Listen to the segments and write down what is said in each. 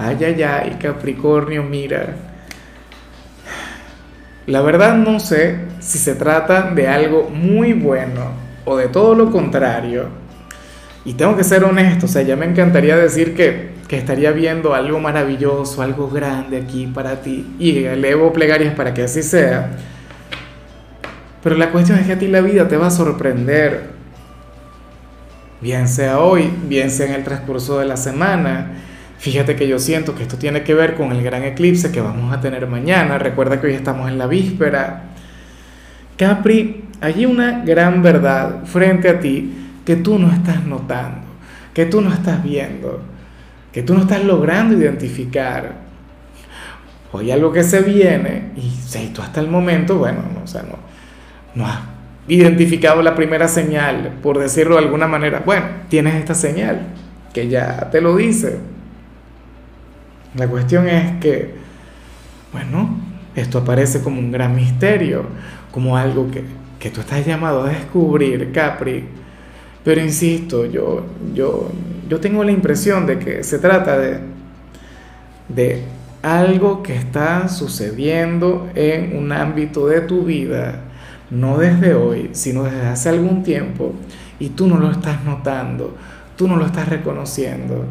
Ay, ay, ay, Capricornio, mira. La verdad no sé si se trata de algo muy bueno o de todo lo contrario. Y tengo que ser honesto, o sea, ya me encantaría decir que, que estaría viendo algo maravilloso, algo grande aquí para ti. Y elevo plegarias para que así sea. Pero la cuestión es que a ti la vida te va a sorprender. Bien sea hoy, bien sea en el transcurso de la semana Fíjate que yo siento que esto tiene que ver con el gran eclipse que vamos a tener mañana. Recuerda que hoy estamos en la víspera. Capri, hay una gran verdad frente a ti que tú no estás notando, que tú no estás viendo, que tú no estás logrando identificar. Hoy algo que se viene y tú hasta el momento, bueno, no, o no, no has identificado la primera señal, por decirlo de alguna manera. Bueno, tienes esta señal que ya te lo dice la cuestión es que, bueno, esto aparece como un gran misterio, como algo que, que tú estás llamado a descubrir, Capri. Pero insisto, yo, yo, yo tengo la impresión de que se trata de, de algo que está sucediendo en un ámbito de tu vida, no desde hoy, sino desde hace algún tiempo, y tú no lo estás notando, tú no lo estás reconociendo.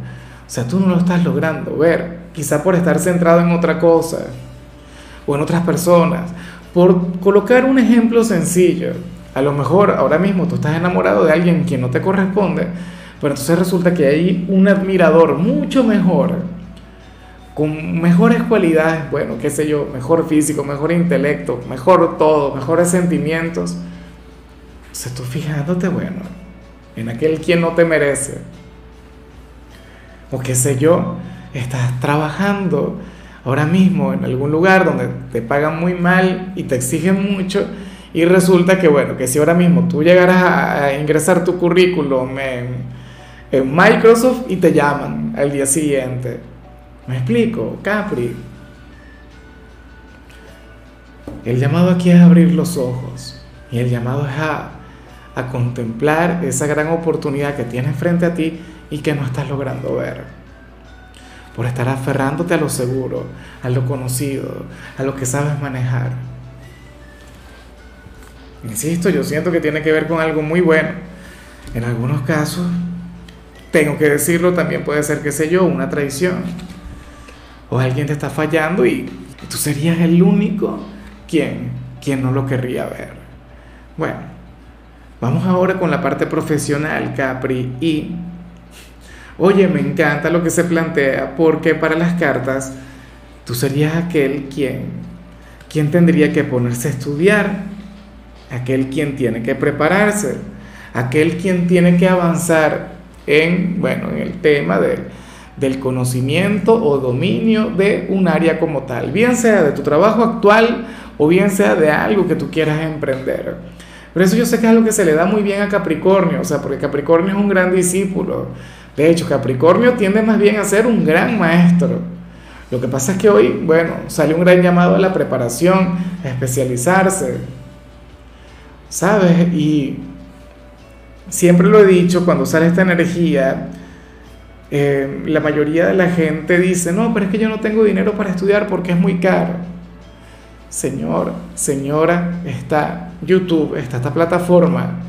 O sea, tú no lo estás logrando ver, quizá por estar centrado en otra cosa o en otras personas. Por colocar un ejemplo sencillo, a lo mejor ahora mismo tú estás enamorado de alguien quien no te corresponde, pero entonces resulta que hay un admirador mucho mejor, con mejores cualidades, bueno, qué sé yo, mejor físico, mejor intelecto, mejor todo, mejores sentimientos. Entonces tú fijándote, bueno, en aquel quien no te merece o qué sé yo, estás trabajando ahora mismo en algún lugar donde te pagan muy mal y te exigen mucho y resulta que bueno, que si ahora mismo tú llegaras a, ingresar tu currículum en, Microsoft y te llaman al día siguiente. ¿Me explico? Capri. El llamado aquí es abrir los ojos y el llamado es a, a contemplar esa gran oportunidad que tienes frente a ti y que no estás logrando ver. Por estar aferrándote a lo seguro, a lo conocido, a lo que sabes manejar. Insisto, yo siento que tiene que ver con algo muy bueno. En algunos casos, tengo que decirlo, también puede ser, qué sé yo, una traición. O alguien te está fallando y tú serías el único quien, quien no lo querría ver. Bueno, vamos ahora con la parte profesional, Capri, y Oye, me encanta lo que se plantea porque para las cartas tú serías aquel quien, quien tendría que ponerse a estudiar, aquel quien tiene que prepararse, aquel quien tiene que avanzar en, bueno, en el tema del conocimiento o dominio de un área como tal, bien sea de tu trabajo actual o bien sea de algo que tú quieras emprender. Pero eso yo sé que es algo que se le da muy bien a Capricornio, o sea, porque Capricornio es un gran discípulo. De hecho, Capricornio tiende más bien a ser un gran maestro. Lo que pasa es que hoy, bueno, sale un gran llamado a la preparación, a especializarse. ¿Sabes? Y siempre lo he dicho, cuando sale esta energía, eh, la mayoría de la gente dice, no, pero es que yo no tengo dinero para estudiar porque es muy caro. Señor, señora, está YouTube, está esta plataforma.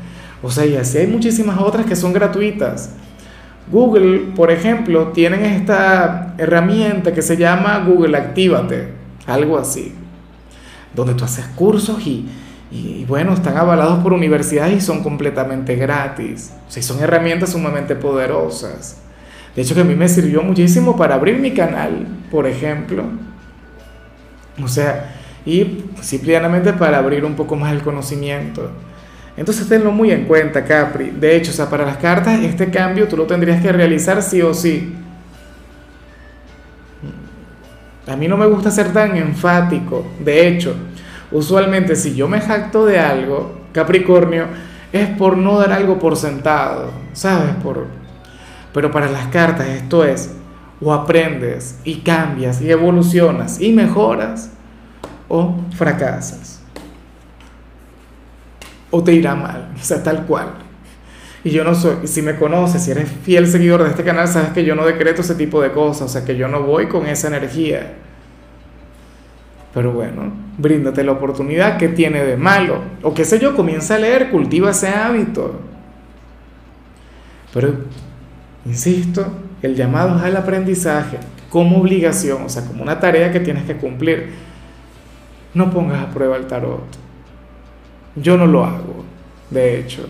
O sea, y así hay muchísimas otras que son gratuitas. Google, por ejemplo, tienen esta herramienta que se llama Google Actívate, algo así, donde tú haces cursos y, y bueno, están avalados por universidades y son completamente gratis. O sea, son herramientas sumamente poderosas. De hecho, que a mí me sirvió muchísimo para abrir mi canal, por ejemplo. O sea, y simplemente para abrir un poco más el conocimiento. Entonces tenlo muy en cuenta, Capri. De hecho, o sea, para las cartas, este cambio tú lo tendrías que realizar sí o sí. A mí no me gusta ser tan enfático. De hecho, usualmente si yo me jacto de algo, Capricornio, es por no dar algo por sentado, ¿sabes? Por... Pero para las cartas esto es, o aprendes y cambias y evolucionas y mejoras, o fracasas. O te irá mal, o sea, tal cual. Y yo no soy, si me conoces, si eres fiel seguidor de este canal, sabes que yo no decreto ese tipo de cosas, o sea, que yo no voy con esa energía. Pero bueno, bríndate la oportunidad que tiene de malo. O qué sé yo, comienza a leer, cultiva ese hábito. Pero, insisto, el llamado es al aprendizaje como obligación, o sea, como una tarea que tienes que cumplir. No pongas a prueba el tarot. Yo no lo hago, de hecho.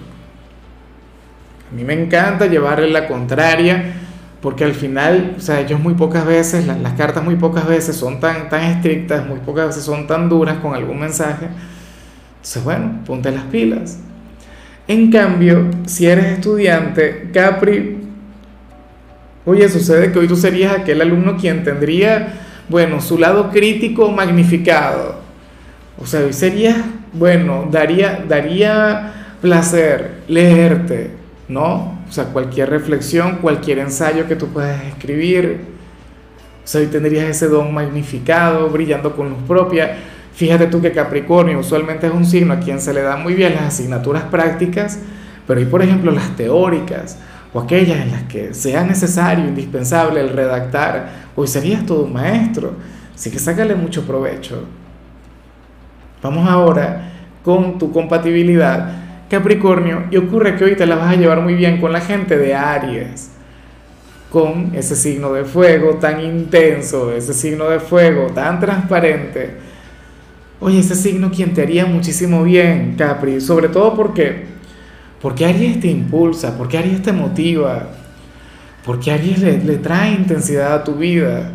A mí me encanta llevarle la contraria porque al final, o sea, ellos muy pocas veces, las, cartas muy pocas veces son tan, tan estrictas, muy pocas veces son tan duras con algún mensaje. Entonces, bueno, ponte las pilas. En cambio, si eres estudiante, Capri, oye, sucede que hoy tú serías aquel alumno quien tendría, bueno, su lado crítico magnificado. O sea, hoy sería, bueno, daría, daría placer leerte, ¿no? O sea, cualquier reflexión, cualquier ensayo que tú puedas escribir. O sea, hoy tendrías ese don magnificado, brillando con luz propia. Fíjate tú que Capricornio usualmente es un signo a quien se le dan muy bien las asignaturas prácticas, pero hoy, por ejemplo, las teóricas o aquellas en las que sea necesario, indispensable el redactar, hoy serías todo un maestro. Así que sácale mucho provecho. Vamos ahora con tu compatibilidad Capricornio, y ocurre que hoy te la vas a llevar muy bien con la gente de Aries, con ese signo de fuego tan intenso, ese signo de fuego tan transparente. Oye, ese signo quien te haría muchísimo bien, Capri, sobre todo porque, porque Aries te impulsa, porque Aries te motiva, porque Aries le, le trae intensidad a tu vida,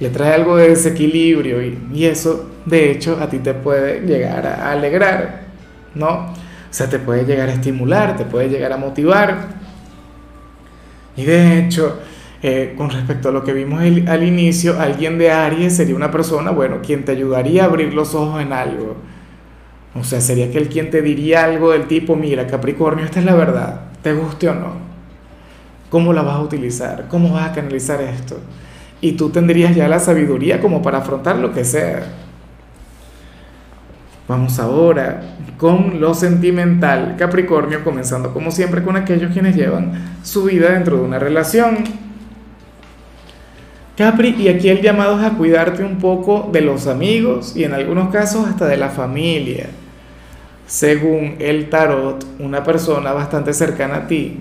le trae algo de desequilibrio y, eso, de hecho, a ti te puede llegar a alegrar, ¿no? O sea, te puede llegar a estimular, te puede llegar a motivar. Y de hecho, eh, con respecto a lo que vimos al inicio, alguien de Aries sería una persona, bueno, quien te ayudaría a abrir los ojos en algo. O sea, sería aquel quien te diría algo del tipo, mira, Capricornio, esta es la verdad, te guste o no. ¿Cómo la vas a utilizar? ¿Cómo vas a canalizar esto? Y tú tendrías ya la sabiduría como para afrontar lo que sea. Vamos ahora con lo sentimental, Capricornio, comenzando como siempre con aquellos quienes llevan su vida dentro de una relación. Capri, y aquí el llamado es a cuidarte un poco de los amigos y en algunos casos hasta de la familia. Según el tarot, una persona bastante cercana a ti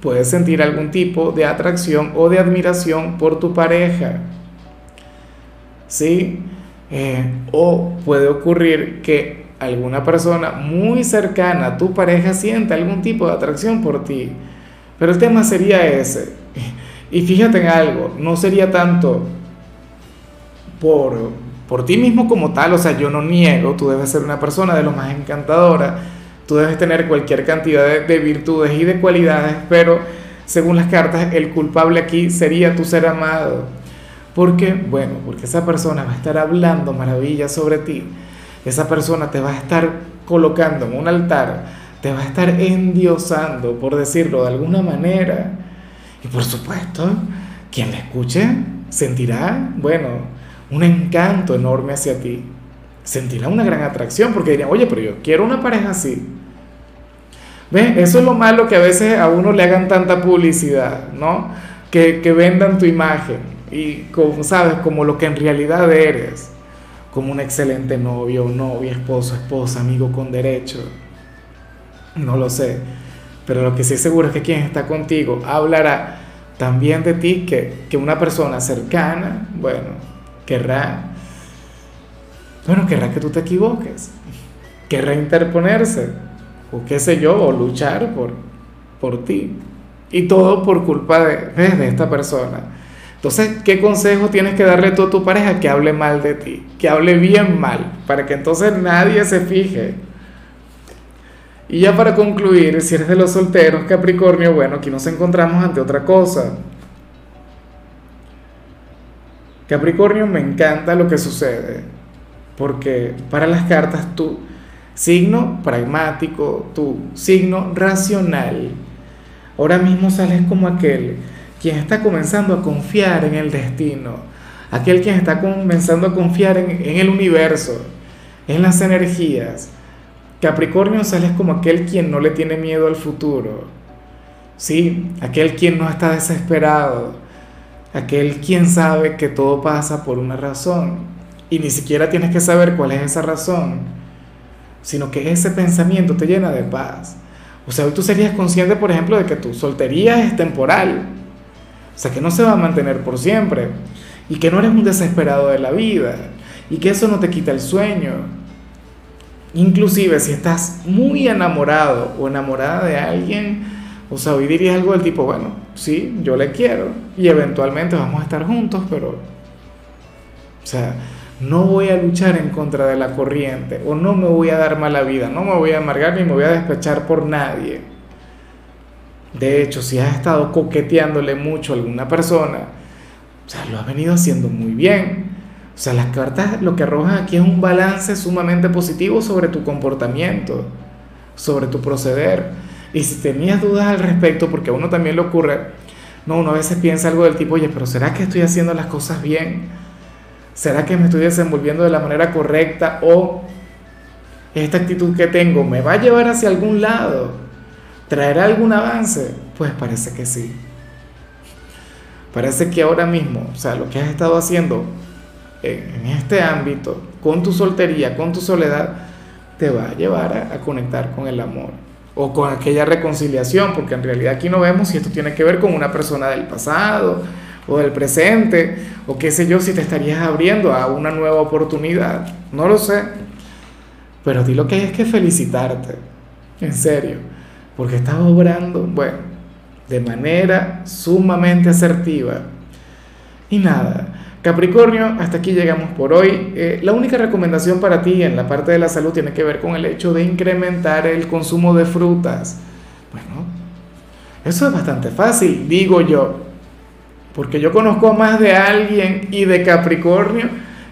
puede sentir algún tipo de atracción o de admiración por tu pareja. ¿Sí? Eh, o puede ocurrir que alguna persona muy cercana a tu pareja sienta algún tipo de atracción por ti. Pero el tema sería ese. Y fíjate en algo, no sería tanto por, por ti mismo como tal, o sea, yo no niego, tú debes ser una persona de lo más encantadora, tú debes tener cualquier cantidad de, de virtudes y de cualidades, pero según las cartas, el culpable aquí sería tu ser amado ¿Por qué? Bueno, porque esa persona va a estar hablando maravillas sobre ti. Esa persona te va a estar colocando en un altar, te va a estar endiosando, por decirlo de alguna manera. Y por supuesto, quien la escuche sentirá, bueno, un encanto enorme hacia ti. Sentirá una gran atracción porque dirá, oye, pero yo quiero una pareja así. ¿Ves? Eso es lo malo que a veces a uno le hagan tanta publicidad, ¿no? Que, que vendan tu imagen y como sabes, como lo que en realidad eres, como un excelente novio, novia, esposo, esposa, amigo con derecho. No lo sé, pero lo que sí seguro es que quien está contigo hablará también de ti que, que una persona cercana, bueno, querrá, bueno, querrá que tú te equivoques, querrá interponerse, o qué sé yo, o luchar por, por ti. Y todo por culpa de, de esta persona. Entonces, ¿qué consejo tienes que darle tú a tu pareja? Que hable mal de ti, que hable bien mal, para que entonces nadie se fije. Y ya para concluir, si eres de los solteros, Capricornio, bueno, aquí nos encontramos ante otra cosa. Capricornio, me encanta lo que sucede, porque para las cartas tú, signo pragmático, tu signo racional, ahora mismo sales como aquel quien está comenzando a confiar en el destino, aquel quien está comenzando a confiar en, en el universo, en las energías. Capricornio sales como aquel quien no le tiene miedo al futuro, ¿sí? Aquel quien no está desesperado, aquel quien sabe que todo pasa por una razón y ni siquiera tienes que saber cuál es esa razón, sino que ese pensamiento te llena de paz. O sea, hoy tú serías consciente, por ejemplo, de que tu soltería es temporal, o sea, que no se va a mantener por siempre. Y que no eres un desesperado de la vida. Y que eso no te quita el sueño. Inclusive si estás muy enamorado o enamorada de alguien, o sea, hoy dirías algo del tipo, bueno, sí, yo le quiero y eventualmente vamos a estar juntos, pero, o sea, no voy a luchar en contra de la corriente o no me voy a dar mala vida, no me voy a amargar ni me voy a despechar por nadie. De hecho, si has estado coqueteándole mucho a alguna persona, o sea, lo has venido haciendo muy bien. O sea, las cartas lo que arrojan aquí es un balance sumamente positivo sobre tu comportamiento, sobre tu proceder. Y si tenías dudas al respecto, porque a uno también le ocurre, no, uno a veces piensa algo del tipo, oye, pero ¿será que estoy haciendo las cosas bien? ¿Será que me estoy desenvolviendo de la manera correcta? ¿O esta actitud que tengo me va a llevar hacia algún lado? ¿Traerá algún avance? Pues parece que sí. Parece que ahora mismo, o sea, lo que has estado haciendo en este ámbito, con tu soltería, con tu soledad, te va a llevar a, conectar con el amor o con aquella reconciliación, porque en realidad aquí no vemos si esto tiene que ver con una persona del pasado o del presente, o qué sé yo, si te estarías abriendo a una nueva oportunidad, no lo sé, pero di lo que hay es que felicitarte, en serio, porque estás obrando, bueno, de manera sumamente asertiva. Y nada, Capricornio, hasta aquí llegamos por hoy. Eh, la única recomendación para ti en la parte de la salud tiene que ver con el hecho de incrementar el consumo de frutas. Bueno, eso es bastante fácil, digo yo, porque yo conozco más de alguien y de Capricornio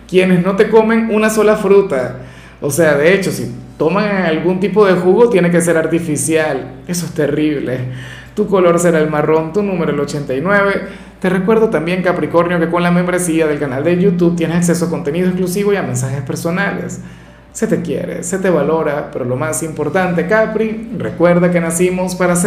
quienes no te comen una sola fruta. O sea, de hecho, si toman algún tipo de jugo, tiene que ser artificial. Eso es terrible. Tu color será el marrón, tu número el 89. Te recuerdo también, Capricornio, que con la membresía del canal de YouTube tienes acceso a contenido exclusivo y a mensajes personales. Se te quiere, se te valora, pero lo más importante, Capri, recuerda que nacimos para ser